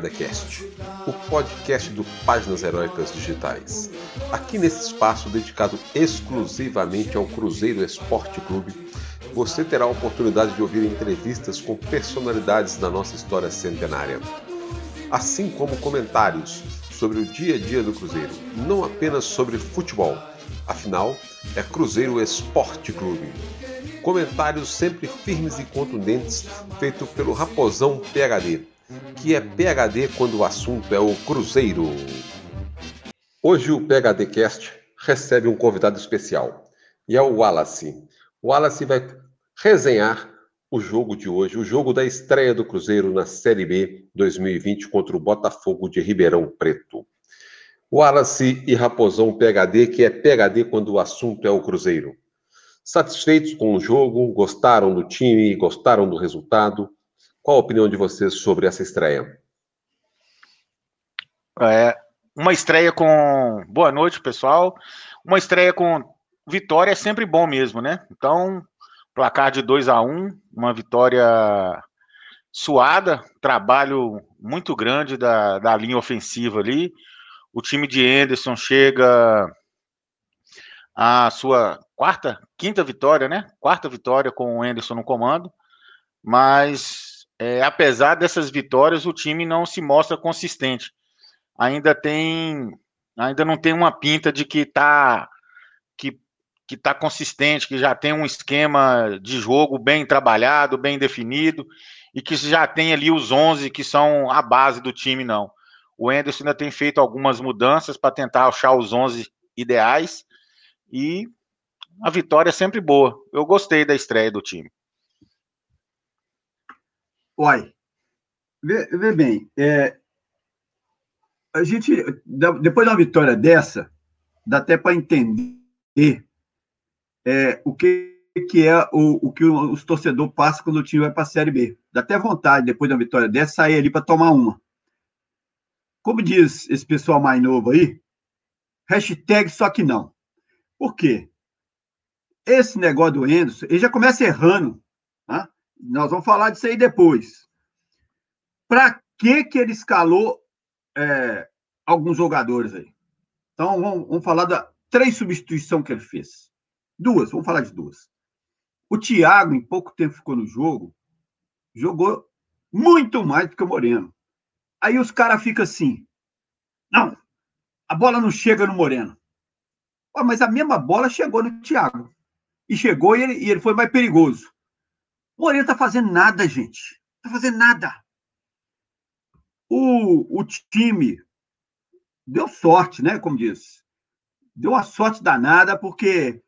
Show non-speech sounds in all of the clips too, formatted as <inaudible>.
PegadeCast, o podcast do Páginas Heróicas Digitais. Aqui nesse espaço dedicado exclusivamente ao Cruzeiro Esporte Clube, você terá a oportunidade de ouvir entrevistas com personalidades da nossa história centenária, assim como comentários sobre o dia a dia do Cruzeiro, não apenas sobre futebol. Afinal, é Cruzeiro Esporte Clube. Comentários sempre firmes e contundentes, feito pelo Raposão PHD, que é PHD quando o assunto é o Cruzeiro. Hoje o PHD Cast recebe um convidado especial, e é o Wallace. O Wallace vai resenhar o jogo de hoje, o jogo da estreia do Cruzeiro na Série B 2020 contra o Botafogo de Ribeirão Preto. Wallace e Raposão PHD, que é PHD quando o assunto é o Cruzeiro. Satisfeitos com o jogo? Gostaram do time? Gostaram do resultado? Qual a opinião de vocês sobre essa estreia? É, uma estreia com. Boa noite, pessoal. Uma estreia com vitória é sempre bom mesmo, né? Então, placar de 2 a 1 um, uma vitória suada, trabalho muito grande da, da linha ofensiva ali. O time de Anderson chega à sua quarta, quinta vitória, né? Quarta vitória com o Anderson no comando. Mas é, apesar dessas vitórias, o time não se mostra consistente. Ainda tem, ainda não tem uma pinta de que está que, que tá consistente, que já tem um esquema de jogo bem trabalhado, bem definido, e que já tem ali os 11 que são a base do time, não. O Anderson ainda tem feito algumas mudanças para tentar achar os 11 ideais, e a vitória é sempre boa. Eu gostei da estreia do time. Olha, vê, vê bem, é, a gente, depois de uma vitória dessa, dá até para entender é, o que, que é o, o que os torcedores passam quando o time vai para a Série B. Dá até vontade, depois de uma vitória dessa, sair ali para tomar uma. Como diz esse pessoal mais novo aí, hashtag só que não. Por quê? Esse negócio do Enderson, ele já começa errando. Nós vamos falar disso aí depois. Para que, que ele escalou é, alguns jogadores aí? Então, vamos, vamos falar da três substituições que ele fez. Duas, vamos falar de duas. O Thiago, em pouco tempo ficou no jogo, jogou muito mais do que o Moreno. Aí os caras ficam assim: não, a bola não chega no Moreno. mas a mesma bola chegou no Thiago. E chegou e ele, e ele foi mais perigoso. Moreira tá fazendo nada, gente. Tá fazendo nada. O, o time deu sorte, né? Como diz. Deu uma sorte danada, porque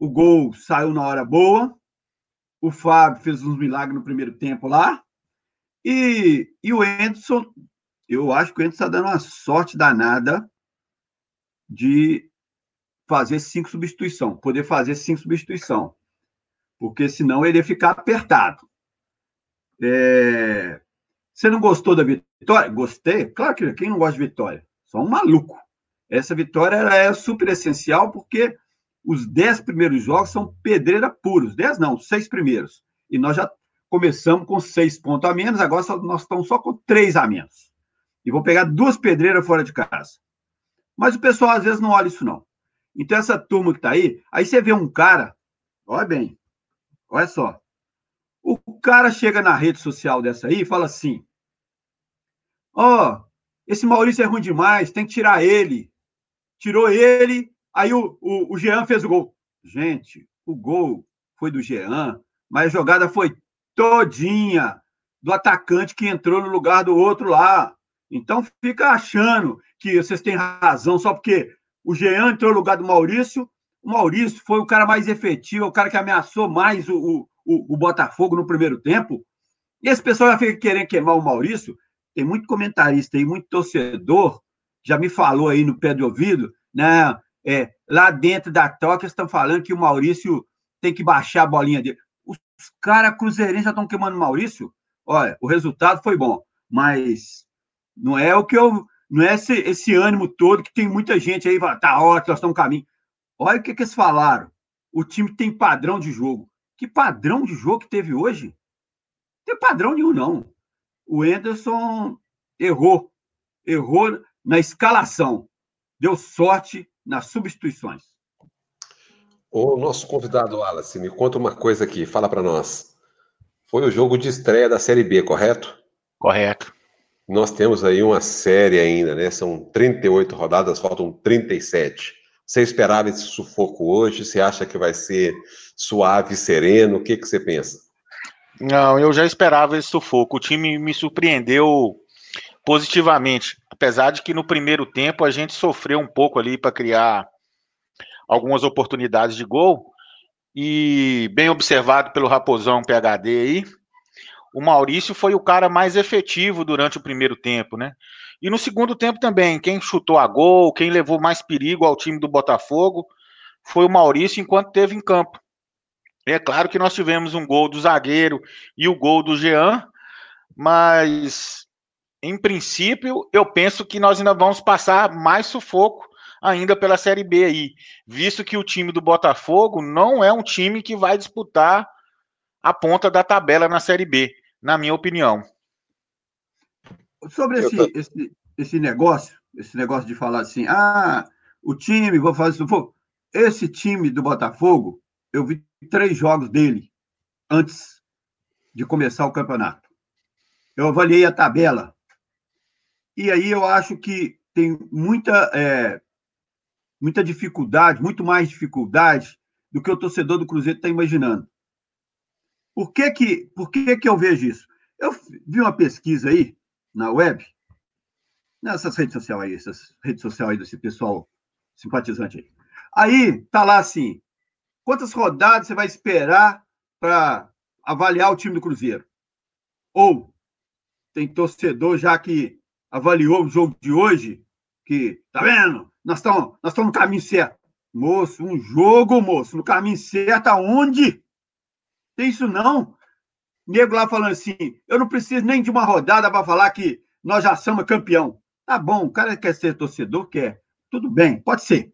o gol saiu na hora boa. O Fábio fez uns milagres no primeiro tempo lá. E, e o Anderson, eu acho que o Anderson está dando uma sorte danada de fazer cinco substituições, poder fazer cinco substituições porque senão ele ia ficar apertado. É... Você não gostou da vitória? Gostei? Claro que quem não gosta de vitória? Só um maluco. Essa vitória é super essencial porque os dez primeiros jogos são pedreira puros. Dez não, seis primeiros. E nós já começamos com seis pontos a menos, agora nós estamos só com três a menos. E vou pegar duas pedreiras fora de casa. Mas o pessoal às vezes não olha isso, não. Então, essa turma que está aí, aí você vê um cara, olha bem, Olha só. O cara chega na rede social dessa aí e fala assim: Ó, oh, esse Maurício é ruim demais, tem que tirar ele. Tirou ele, aí o, o, o Jean fez o gol. Gente, o gol foi do Jean, mas a jogada foi todinha do atacante que entrou no lugar do outro lá. Então fica achando que vocês têm razão só porque o Jean entrou no lugar do Maurício o Maurício foi o cara mais efetivo, o cara que ameaçou mais o, o, o Botafogo no primeiro tempo. E esse pessoal já fica querendo queimar o Maurício. Tem muito comentarista e muito torcedor já me falou aí no pé do ouvido, né? É, lá dentro da toca estão falando que o Maurício tem que baixar a bolinha dele. Os caras cruzeirenses já estão queimando o Maurício. Olha, o resultado foi bom, mas não é o que eu. Não é esse, esse ânimo todo que tem muita gente aí, tá ótimo, nós estamos no caminho. Olha o que, que eles falaram. O time tem padrão de jogo. Que padrão de jogo que teve hoje? Não tem padrão nenhum, não. O Enderson errou. Errou na escalação. Deu sorte nas substituições. O nosso convidado, Wallace, me conta uma coisa aqui, fala para nós. Foi o jogo de estreia da Série B, correto? Correto. Nós temos aí uma série ainda, né? São 38 rodadas, faltam 37. Você esperava esse sufoco hoje? Você acha que vai ser suave, sereno? O que, que você pensa? Não, eu já esperava esse sufoco. O time me surpreendeu positivamente, apesar de que no primeiro tempo a gente sofreu um pouco ali para criar algumas oportunidades de gol. E bem observado pelo Raposão PHD aí, o Maurício foi o cara mais efetivo durante o primeiro tempo, né? E no segundo tempo também, quem chutou a gol, quem levou mais perigo ao time do Botafogo foi o Maurício enquanto teve em campo. É claro que nós tivemos um gol do zagueiro e o gol do Jean, mas em princípio eu penso que nós ainda vamos passar mais sufoco ainda pela Série B aí, visto que o time do Botafogo não é um time que vai disputar a ponta da tabela na Série B, na minha opinião. Sobre esse, esse, esse negócio, esse negócio de falar assim, ah, o time, vou fazer isso, esse time do Botafogo, eu vi três jogos dele antes de começar o campeonato. Eu avaliei a tabela. E aí eu acho que tem muita é, muita dificuldade, muito mais dificuldade do que o torcedor do Cruzeiro está imaginando. Por que que, por que que eu vejo isso? Eu vi uma pesquisa aí na web, nessas redes sociais aí, essas redes sociais aí desse pessoal simpatizante aí. Aí tá lá assim, quantas rodadas você vai esperar para avaliar o time do Cruzeiro? Ou tem torcedor já que avaliou o jogo de hoje, que tá vendo? Nós estamos nós no caminho certo. Moço, um jogo, moço, no caminho certo aonde? Tem isso não. Nego lá falando assim, eu não preciso nem de uma rodada para falar que nós já somos campeão. Tá bom, o cara quer ser torcedor, quer. Tudo bem, pode ser.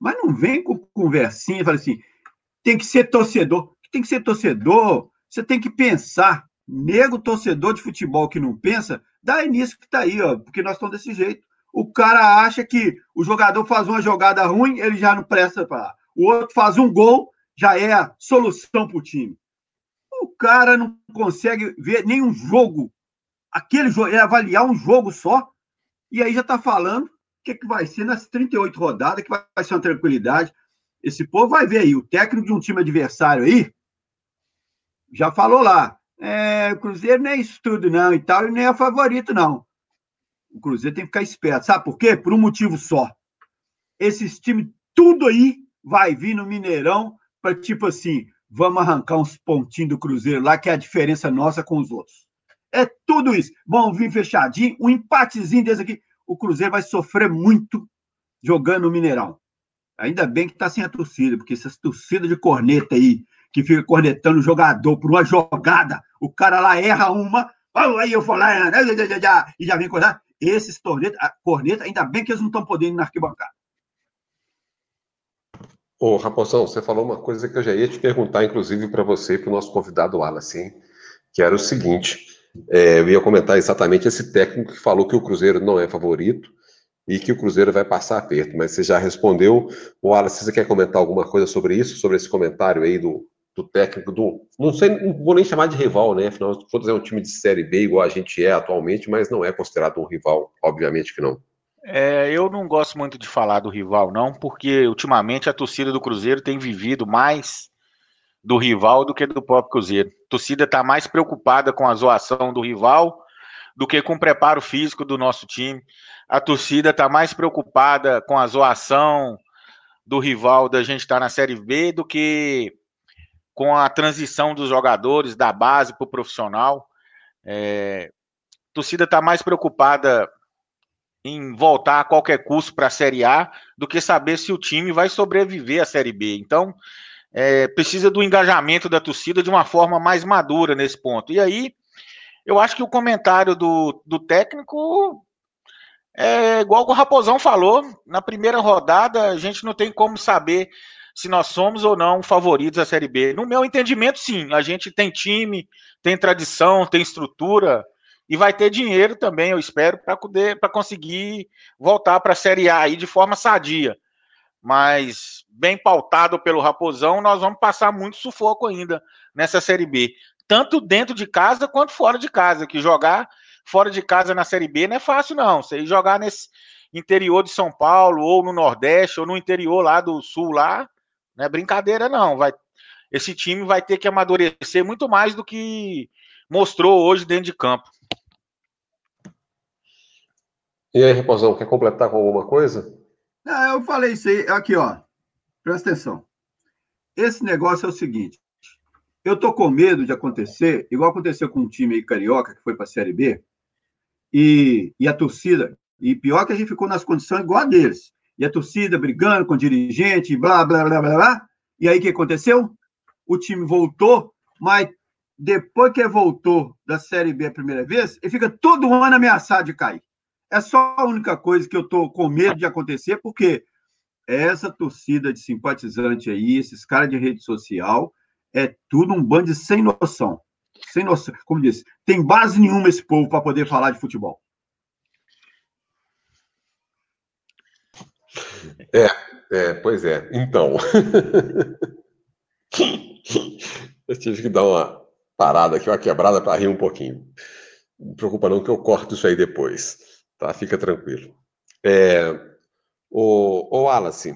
Mas não vem com conversinha fala assim, tem que ser torcedor. Tem que ser torcedor, você tem que pensar. Nego torcedor de futebol que não pensa, dá início que tá aí, ó, porque nós estamos desse jeito o cara acha que o jogador faz uma jogada ruim, ele já não presta para. O outro faz um gol, já é a solução para o time. O cara não consegue ver nenhum jogo, aquele jogo, é avaliar um jogo só, e aí já está falando o que, que vai ser nas 38 rodadas, que vai ser uma tranquilidade. Esse povo vai ver aí, o técnico de um time adversário aí já falou lá. É, o Cruzeiro nem é isso tudo, não, e tal, e nem é favorito, não o Cruzeiro tem que ficar esperto. Sabe por quê? Por um motivo só. Esses times, tudo aí vai vir no Mineirão para, tipo assim, vamos arrancar uns pontinhos do Cruzeiro lá, que é a diferença nossa com os outros. É tudo isso. Vão vir fechadinho, um empatezinho desse aqui. O Cruzeiro vai sofrer muito jogando no Mineirão. Ainda bem que tá sem a torcida, porque essas torcidas de corneta aí, que fica cornetando o jogador por uma jogada, o cara lá erra uma, aí eu lá, e já vem coisa esses corneta, corneta, ainda bem que eles não estão podendo ir na arquibancada. Ô, Raposão, você falou uma coisa que eu já ia te perguntar, inclusive, para você e para o nosso convidado Wallace, que era o seguinte: é, eu ia comentar exatamente esse técnico que falou que o Cruzeiro não é favorito e que o Cruzeiro vai passar aperto, mas você já respondeu. O Wallace, você quer comentar alguma coisa sobre isso, sobre esse comentário aí do, do técnico do. Não sei, não vou nem chamar de rival, né? Afinal contas, é um time de Série B, igual a gente é atualmente, mas não é considerado um rival, obviamente que não. É, eu não gosto muito de falar do rival, não, porque ultimamente a torcida do Cruzeiro tem vivido mais do rival do que do próprio Cruzeiro. A torcida está mais preocupada com a zoação do rival do que com o preparo físico do nosso time. A torcida está mais preocupada com a zoação do rival da gente estar tá na Série B do que com a transição dos jogadores da base para o profissional. É, a torcida está mais preocupada em voltar a qualquer custo para a Série A do que saber se o time vai sobreviver à Série B. Então, é, precisa do engajamento da torcida de uma forma mais madura nesse ponto. E aí, eu acho que o comentário do, do técnico é igual o Raposão falou. Na primeira rodada, a gente não tem como saber se nós somos ou não favoritos da Série B. No meu entendimento, sim. A gente tem time, tem tradição, tem estrutura e vai ter dinheiro também, eu espero, para conseguir voltar para a Série A aí de forma sadia. Mas bem pautado pelo Raposão, nós vamos passar muito sufoco ainda nessa Série B. Tanto dentro de casa quanto fora de casa, que jogar fora de casa na Série B não é fácil, não. Você jogar nesse interior de São Paulo, ou no Nordeste, ou no interior lá do Sul, lá, não é brincadeira, não. Vai, esse time vai ter que amadurecer muito mais do que mostrou hoje dentro de campo. E aí, Reposão, quer completar com alguma coisa? Ah, eu falei isso aí. Aqui, ó. Presta atenção. Esse negócio é o seguinte. Eu tô com medo de acontecer, igual aconteceu com um time aí carioca que foi para a Série B, e, e a torcida, e pior que a gente ficou nas condições igual a deles. E a torcida brigando com o dirigente, blá, blá, blá, blá, blá. E aí o que aconteceu? O time voltou, mas depois que voltou da Série B a primeira vez, ele fica todo ano ameaçado de cair. É só a única coisa que eu estou com medo de acontecer, porque essa torcida de simpatizante aí, esses caras de rede social, é tudo um bando sem noção. Sem noção. Como disse, tem base nenhuma esse povo para poder falar de futebol. É, é, pois é. Então. <laughs> eu tive que dar uma parada aqui, uma quebrada para rir um pouquinho. Não preocupa não que eu corto isso aí depois, tá? Fica tranquilo. É, o, o Wallace,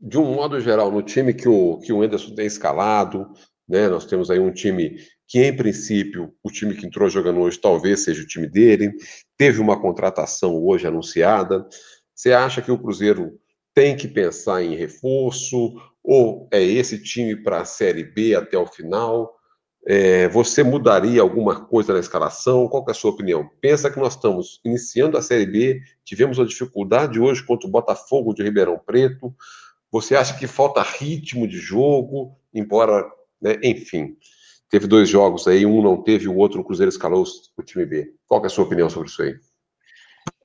de um modo geral, no time que o, que o Anderson tem escalado, né, nós temos aí um time que, em princípio, o time que entrou jogando hoje talvez seja o time dele, teve uma contratação hoje anunciada, você acha que o Cruzeiro tem que pensar em reforço ou é esse time para a Série B até o final? É, você mudaria alguma coisa na escalação? Qual é a sua opinião? Pensa que nós estamos iniciando a Série B, tivemos uma dificuldade hoje contra o Botafogo de Ribeirão Preto. Você acha que falta ritmo de jogo, embora, né, enfim, teve dois jogos aí, um não teve, o outro o Cruzeiro escalou o time B. Qual é a sua opinião sobre isso aí?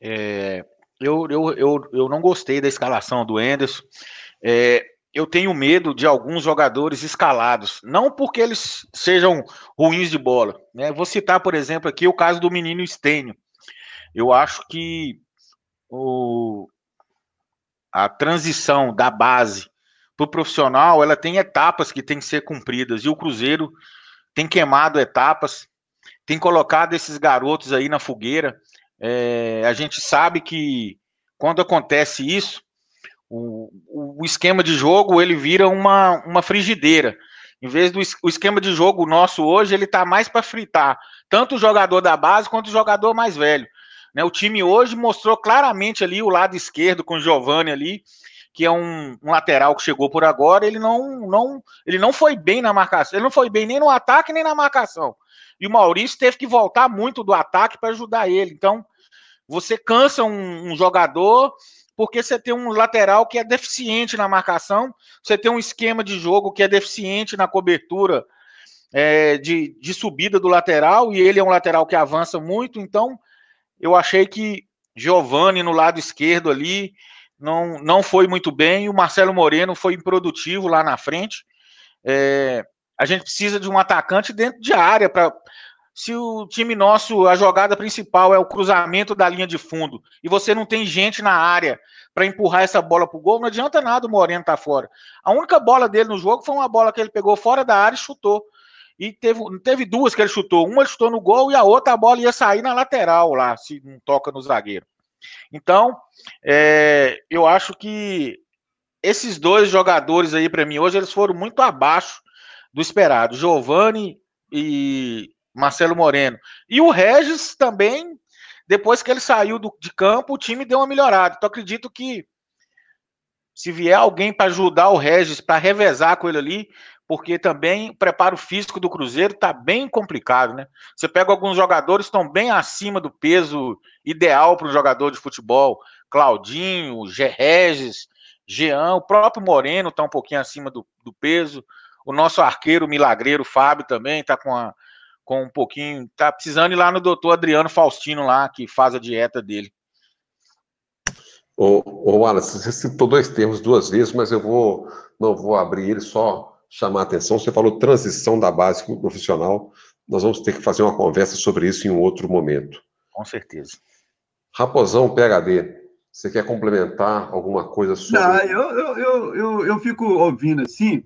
É, eu, eu, eu, eu não gostei da escalação do Enderson. É, eu tenho medo de alguns jogadores escalados, não porque eles sejam ruins de bola. Né? Vou citar, por exemplo, aqui o caso do menino Stênio. Eu acho que o, a transição da base para o profissional ela tem etapas que tem que ser cumpridas, e o Cruzeiro tem queimado etapas, tem colocado esses garotos aí na fogueira. É, a gente sabe que quando acontece isso, o, o, esquema de jogo ele vira uma, uma frigideira. Em vez do o esquema de jogo nosso hoje, ele está mais para fritar tanto o jogador da base quanto o jogador mais velho. Né, o time hoje mostrou claramente ali o lado esquerdo com o Giovani ali, que é um, um, lateral que chegou por agora, ele não, não, ele não foi bem na marcação, ele não foi bem nem no ataque nem na marcação. E o Maurício teve que voltar muito do ataque para ajudar ele. Então, você cansa um, um jogador porque você tem um lateral que é deficiente na marcação, você tem um esquema de jogo que é deficiente na cobertura é, de, de subida do lateral, e ele é um lateral que avança muito, então eu achei que Giovani no lado esquerdo ali não, não foi muito bem, e o Marcelo Moreno foi improdutivo lá na frente. É, a gente precisa de um atacante dentro de área para se o time nosso, a jogada principal é o cruzamento da linha de fundo e você não tem gente na área para empurrar essa bola para o gol, não adianta nada o Moreno estar tá fora. A única bola dele no jogo foi uma bola que ele pegou fora da área e chutou. E teve, teve duas que ele chutou. Uma chutou no gol e a outra a bola ia sair na lateral lá, se não toca no zagueiro. Então, é, eu acho que esses dois jogadores aí, para mim, hoje, eles foram muito abaixo do esperado. Giovani e Marcelo Moreno. E o Regis também, depois que ele saiu do, de campo, o time deu uma melhorada. Então acredito que se vier alguém para ajudar o Regis, para revezar com ele ali, porque também o preparo físico do Cruzeiro está bem complicado, né? Você pega alguns jogadores que estão bem acima do peso ideal para um jogador de futebol. Claudinho, G Regis, Jean, o próprio Moreno está um pouquinho acima do, do peso. O nosso arqueiro milagreiro Fábio também está com a, com um pouquinho. Tá precisando ir lá no doutor Adriano Faustino lá, que faz a dieta dele. Ô, ô Wallace, você citou dois termos duas vezes, mas eu vou não vou abrir ele, só chamar a atenção. Você falou transição da base para o profissional. nós vamos ter que fazer uma conversa sobre isso em um outro momento. Com certeza. Raposão PHD, você quer complementar alguma coisa sobre. Não, eu, eu, eu, eu, eu fico ouvindo assim,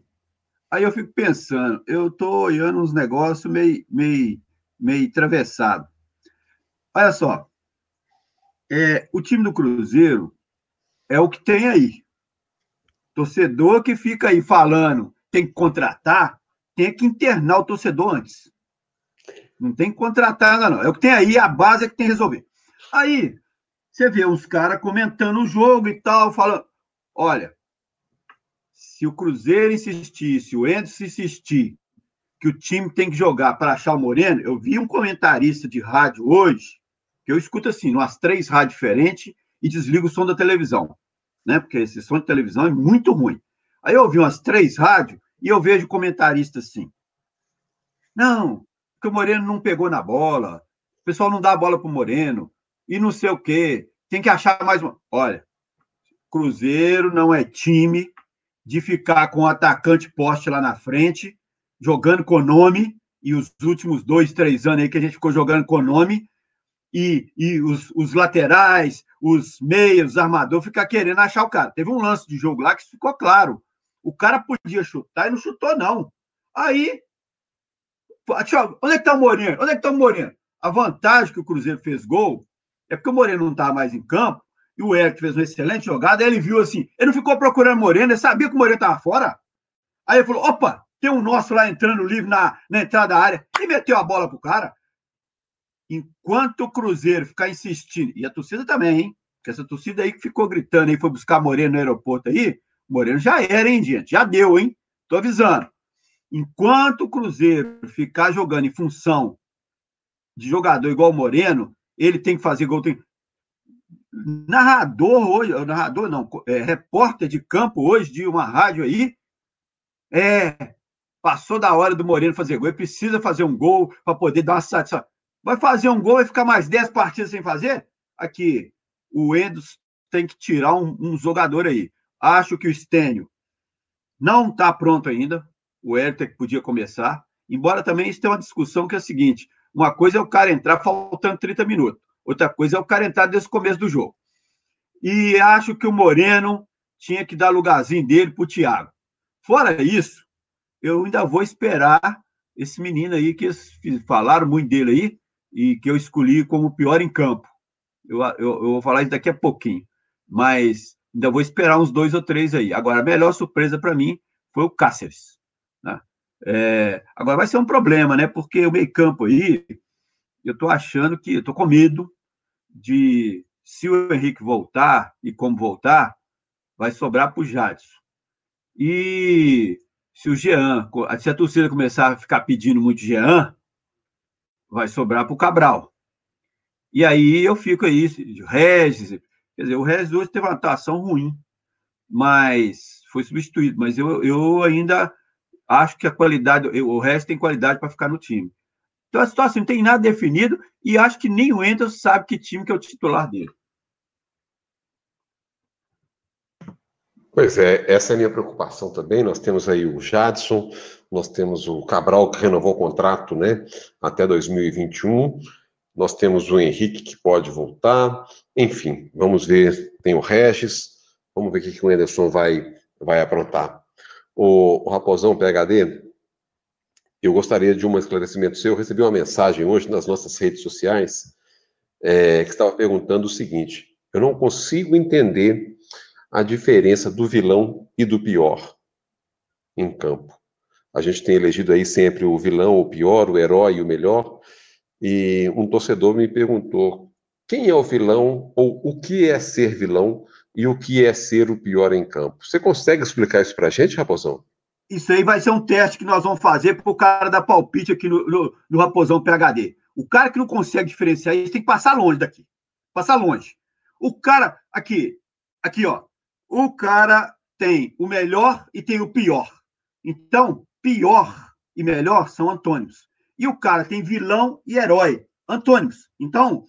aí eu fico pensando, eu estou olhando uns negócios meio, meio, meio atravessado. Olha só, é, o time do Cruzeiro é o que tem aí. Torcedor que fica aí falando tem que contratar, tem que internar o torcedor antes. Não tem que contratar, não. É o que tem aí, a base é que tem que resolver. Aí, você vê uns caras comentando o jogo e tal, falando: olha, se o Cruzeiro insistir, se o Enzo insistir que o time tem que jogar para achar o Moreno, eu vi um comentarista de rádio hoje, que eu escuto assim, umas três rádios diferentes, e desligo o som da televisão, né? Porque esse som de televisão é muito ruim. Aí eu ouvi umas três rádios e eu vejo comentarista assim. Não, porque o Moreno não pegou na bola, o pessoal não dá a bola para o Moreno, e não sei o quê. Tem que achar mais uma. Olha, Cruzeiro não é time de ficar com o atacante poste lá na frente, jogando com nome, e os últimos dois, três anos aí que a gente ficou jogando com nome, e, e os, os laterais, os meios, os armadores, ficar querendo achar o cara. Teve um lance de jogo lá que ficou claro. O cara podia chutar e não chutou, não. Aí. Onde é que tá o Moreno? Onde é que tá o Moreno? A vantagem que o Cruzeiro fez gol é porque o Moreno não estava mais em campo e o Eric fez uma excelente jogada. Ele viu assim, ele não ficou procurando Moreno, ele sabia que o Moreno estava fora. Aí ele falou: opa, tem um nosso lá entrando livre na, na entrada da área e meteu a bola pro cara. Enquanto o Cruzeiro ficar insistindo, e a torcida também, hein? Porque essa torcida aí que ficou gritando aí, foi buscar Moreno no aeroporto aí, Moreno já era, hein, gente? Já deu, hein? Tô avisando. Enquanto o Cruzeiro ficar jogando em função de jogador igual o Moreno, ele tem que fazer gol. Tem... Narrador hoje, narrador não, é, repórter de campo hoje de uma rádio aí, é, passou da hora do Moreno fazer gol, ele precisa fazer um gol para poder dar uma satisfação. Vai fazer um gol e ficar mais 10 partidas sem fazer? Aqui, o Endos tem que tirar um, um jogador aí. Acho que o Stênio não está pronto ainda. O Herter que podia começar. Embora também isso tenha uma discussão que é a seguinte: uma coisa é o cara entrar faltando 30 minutos, outra coisa é o cara entrar desde o começo do jogo. E acho que o Moreno tinha que dar lugarzinho dele para o Thiago. Fora isso, eu ainda vou esperar esse menino aí que falaram muito dele aí e que eu escolhi como pior em campo. Eu, eu, eu vou falar isso daqui a pouquinho, mas ainda vou esperar uns dois ou três aí. Agora, a melhor surpresa para mim foi o Cáceres. Né? É, agora vai ser um problema, né? Porque o meio-campo aí, eu estou achando que, eu estou com medo de, se o Henrique voltar e como voltar, vai sobrar para o Jadson. E se o Jean, se a torcida começar a ficar pedindo muito Jean, vai sobrar para o Cabral. E aí eu fico aí, Regis, quer dizer, o Regis hoje teve uma atuação ruim, mas foi substituído. Mas eu, eu ainda acho que a qualidade, o resto tem qualidade para ficar no time. Então a situação não tem nada definido e acho que nem o Enzo sabe que time que é o titular dele. Pois é, essa é a minha preocupação também. Nós temos aí o Jadson, nós temos o Cabral que renovou o contrato, né, até 2021. Nós temos o Henrique que pode voltar. Enfim, vamos ver. Tem o Regis. Vamos ver o que o Anderson vai, vai aprontar. O, o Raposão PHD, eu gostaria de um esclarecimento seu. Eu recebi uma mensagem hoje nas nossas redes sociais é, que estava perguntando o seguinte: eu não consigo entender a diferença do vilão e do pior em campo. A gente tem elegido aí sempre o vilão, o pior, o herói o melhor. E um torcedor me perguntou quem é o vilão ou o que é ser vilão e o que é ser o pior em campo. Você consegue explicar isso para a gente, Raposão? Isso aí vai ser um teste que nós vamos fazer para o cara dar palpite aqui no, no, no Raposão PHD. O cara que não consegue diferenciar isso tem que passar longe daqui. Passar longe. O cara, aqui, aqui, ó. O cara tem o melhor e tem o pior. Então, pior e melhor são antônimos. E o cara tem vilão e herói, antônimos. Então,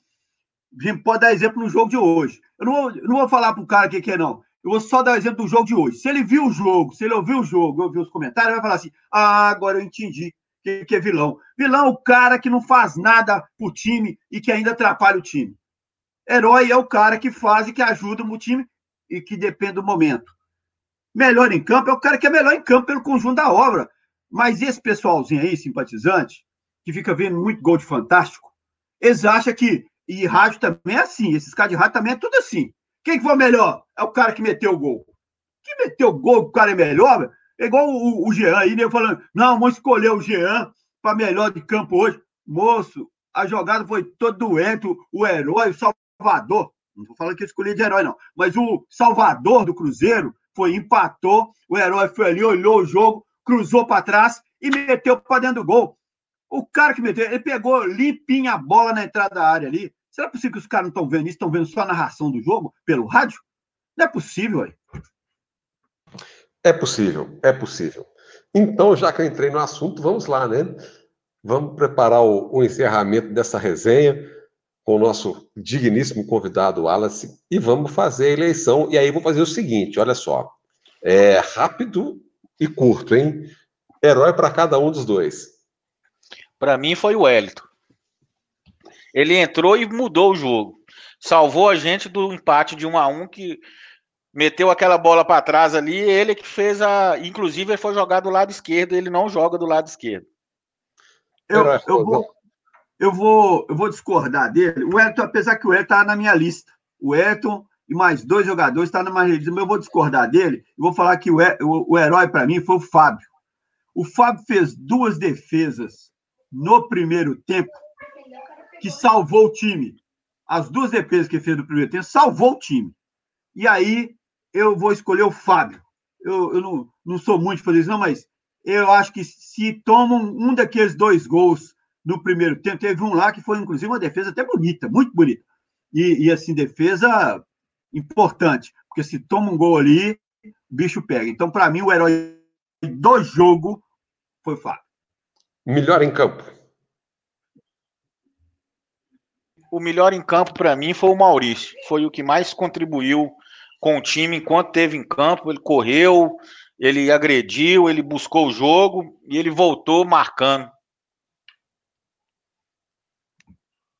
a gente pode dar exemplo no jogo de hoje. Eu não vou, não vou falar para o cara o que, que é, não. Eu vou só dar exemplo do jogo de hoje. Se ele viu o jogo, se ele ouviu o jogo, ouviu os comentários, vai falar assim: ah, agora eu entendi que, que é vilão. Vilão é o cara que não faz nada pro time e que ainda atrapalha o time. Herói é o cara que faz e que ajuda o time e que depende do momento. Melhor em campo é o cara que é melhor em campo pelo conjunto da obra. Mas esse pessoalzinho aí, simpatizante, que fica vendo muito gol de fantástico, eles acham que. E rádio também é assim, esses caras de rádio também é tudo assim. Quem que foi melhor? É o cara que meteu o gol. Que meteu o gol, o cara é melhor, é igual o, o Jean aí, né? Falando, não, vamos escolher o Jean para melhor de campo hoje. Moço, a jogada foi todo doente, o herói, o Salvador. Não estou falando que eu escolhi de herói, não. Mas o Salvador do Cruzeiro foi, empatou, o herói foi ali, olhou o jogo, cruzou para trás e meteu para dentro do gol. O cara que meteu, ele pegou limpinha a bola na entrada da área ali. Será possível que os caras não estão vendo isso? Estão vendo só a narração do jogo pelo rádio? Não é possível, aí. É possível, é possível. Então, já que eu entrei no assunto, vamos lá, né? Vamos preparar o, o encerramento dessa resenha com o nosso digníssimo convidado Wallace e vamos fazer a eleição. E aí vou fazer o seguinte: olha só, é rápido e curto, hein? Herói para cada um dos dois. Para mim foi o Wellington. Ele entrou e mudou o jogo. Salvou a gente do empate de um a um que meteu aquela bola para trás ali, ele que fez a. Inclusive, ele foi jogar do lado esquerdo, ele não joga do lado esquerdo. Eu, eu, vou, eu, vou, eu vou discordar dele. O Elton, apesar que o Elton está na minha lista. O Elton e mais dois jogadores estão tá na minha lista, mas eu vou discordar dele. Eu vou falar que o, o, o herói para mim foi o Fábio. O Fábio fez duas defesas no primeiro tempo que salvou o time. As duas defesas que fez no primeiro tempo salvou o time. E aí eu vou escolher o Fábio. Eu, eu não, não sou muito de fazer isso, não, mas eu acho que se tomam um daqueles dois gols no primeiro tempo, teve um lá que foi, inclusive, uma defesa até bonita, muito bonita. E, e assim, defesa importante, porque se toma um gol ali, o bicho pega. Então, para mim, o herói do jogo foi o Fábio. Melhor em campo. O melhor em campo para mim foi o Maurício. Foi o que mais contribuiu com o time enquanto teve em campo. Ele correu, ele agrediu, ele buscou o jogo e ele voltou marcando.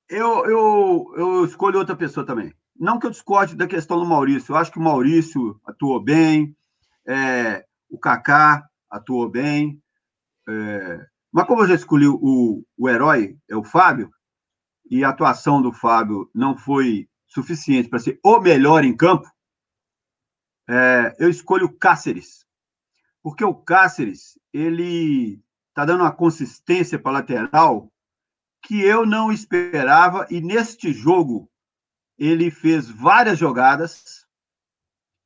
Eu, eu, eu escolho outra pessoa também. Não que eu discorde da questão do Maurício. Eu acho que o Maurício atuou bem, é, o Kaká atuou bem. É, mas como eu já escolhi o, o herói, é o Fábio, e a atuação do Fábio não foi suficiente para ser o melhor em campo, é, eu escolho o Cáceres, porque o Cáceres ele está dando uma consistência para lateral que eu não esperava e neste jogo ele fez várias jogadas,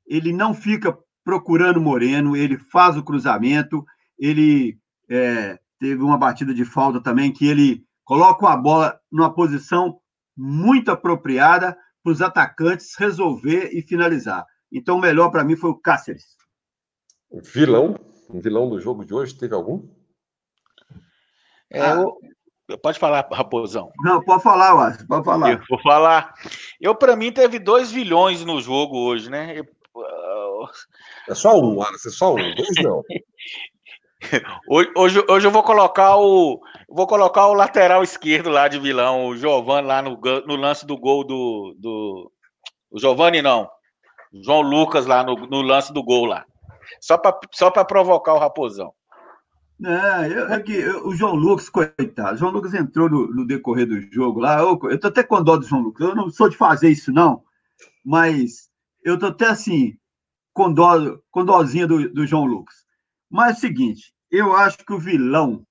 ele não fica procurando Moreno, ele faz o cruzamento, ele é, teve uma batida de falta também que ele coloca a bola numa posição muito apropriada para os atacantes resolver e finalizar. Então, o melhor para mim foi o Cáceres. Vilão? Um vilão do jogo de hoje, teve algum? É, ah. eu... Pode falar, Raposão. Não, pode falar, Waz, pode falar. Eu vou falar. Eu, para mim, teve dois vilões no jogo hoje, né? Eu... É só um, Wallace, é só um, dois não. <laughs> Hoje, hoje, hoje, eu vou colocar o vou colocar o lateral esquerdo lá de vilão, o Giovanni lá no, no lance do gol do, do o Giovanni não, João Lucas lá no, no lance do gol lá. Só para só provocar o Raposão. É, eu, é que eu, o João Lucas, coitado, João Lucas entrou no, no decorrer do jogo lá. Eu, eu tô até com dó do João Lucas. Eu não sou de fazer isso, não, mas eu tô até assim, com dó, com dózinha do, do João Lucas. Mas é o seguinte, eu acho que o vilão,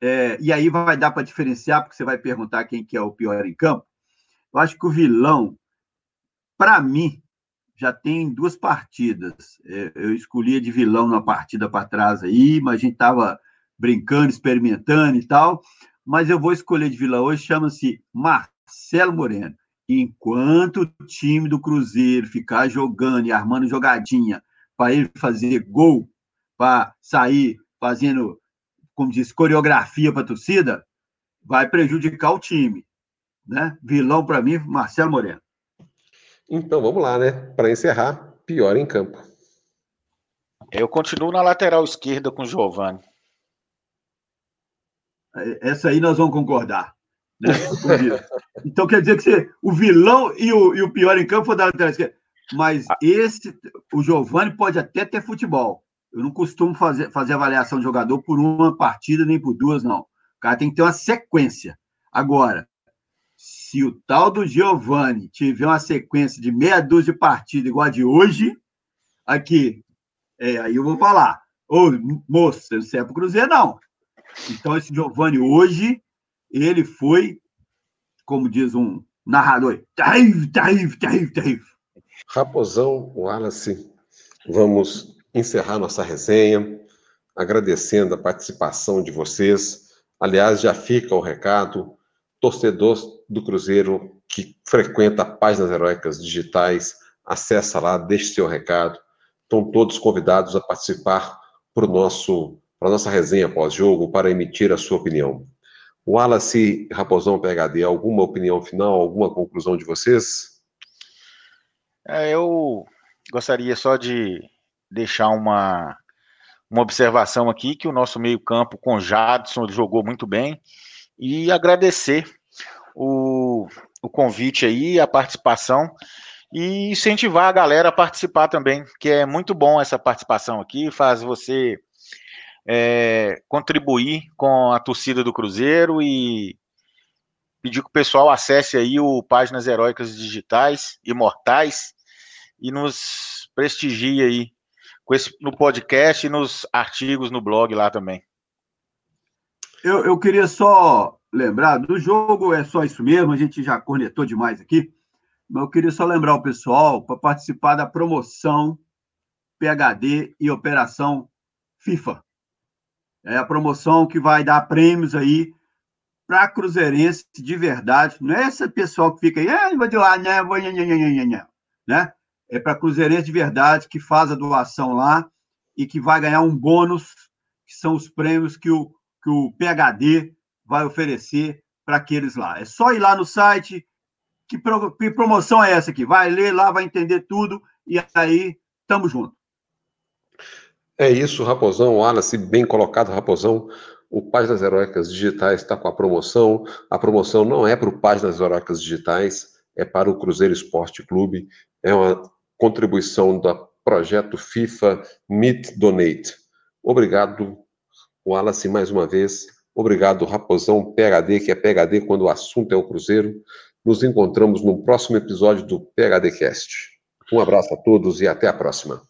é, e aí vai dar para diferenciar, porque você vai perguntar quem que é o pior em campo. Eu acho que o vilão, para mim, já tem duas partidas. É, eu escolhia de vilão numa partida para trás aí, mas a gente estava brincando, experimentando e tal. Mas eu vou escolher de vilão hoje, chama-se Marcelo Moreno. Enquanto o time do Cruzeiro ficar jogando e armando jogadinha para ele fazer gol, para sair fazendo, como diz, coreografia para a torcida, vai prejudicar o time. Né? Vilão para mim, Marcelo Moreno. Então vamos lá, né? Para encerrar, pior em campo. Eu continuo na lateral esquerda com o Giovani. Essa aí nós vamos concordar. Né? Então quer dizer que você, o vilão e o, e o pior em campo foi da lateral esquerda. Mas ah. esse, o Giovani pode até ter futebol. Eu não costumo fazer, fazer avaliação de jogador por uma partida nem por duas, não. O cara tem que ter uma sequência. Agora, se o tal do Giovani tiver uma sequência de meia dúzia de partidas igual a de hoje, aqui, é, aí eu vou falar. Ô, moço, você serve Cruzeiro, não. Então, esse Giovani hoje, ele foi, como diz um narrador, terrível, terrível, terrível, terrível. Raposão, Wallace, vamos encerrar nossa resenha, agradecendo a participação de vocês. Aliás, já fica o recado, torcedor do Cruzeiro que frequenta páginas heróicas digitais, acessa lá, deixe seu recado. Estão todos convidados a participar para nosso para nossa resenha pós-jogo, para emitir a sua opinião. Wallace Raposão PHD, alguma opinião final, alguma conclusão de vocês? É, eu gostaria só de deixar uma, uma observação aqui, que o nosso meio-campo com Jadson jogou muito bem, e agradecer o, o convite aí, a participação, e incentivar a galera a participar também, que é muito bom essa participação aqui, faz você é, contribuir com a torcida do Cruzeiro e pedir que o pessoal acesse aí o Páginas Heróicas Digitais, Imortais, e nos prestigie aí esse, no podcast e nos artigos no blog lá também. Eu, eu queria só lembrar, do jogo é só isso mesmo, a gente já cornetou demais aqui, mas eu queria só lembrar o pessoal para participar da promoção PHD e Operação FIFA. É a promoção que vai dar prêmios aí para cruzeirense de verdade. Não é esse pessoal que fica aí, ah, vou doar, né? Vou, né? É para cruzeirense de verdade que faz a doação lá e que vai ganhar um bônus, que são os prêmios que o, que o PHD vai oferecer para aqueles lá. É só ir lá no site. Que, pro, que promoção é essa aqui? Vai ler lá, vai entender tudo e aí tamo junto. É isso, Raposão. Wallace, bem colocado, Raposão. O Páginas Heróicas Digitais está com a promoção. A promoção não é para o Páginas Heróicas Digitais, é para o Cruzeiro Esporte Clube. É uma contribuição do projeto FIFA Meet Donate. Obrigado, Wallace, mais uma vez. Obrigado, Raposão PHD, que é PHD quando o assunto é o Cruzeiro. Nos encontramos no próximo episódio do PHD Cast. Um abraço a todos e até a próxima.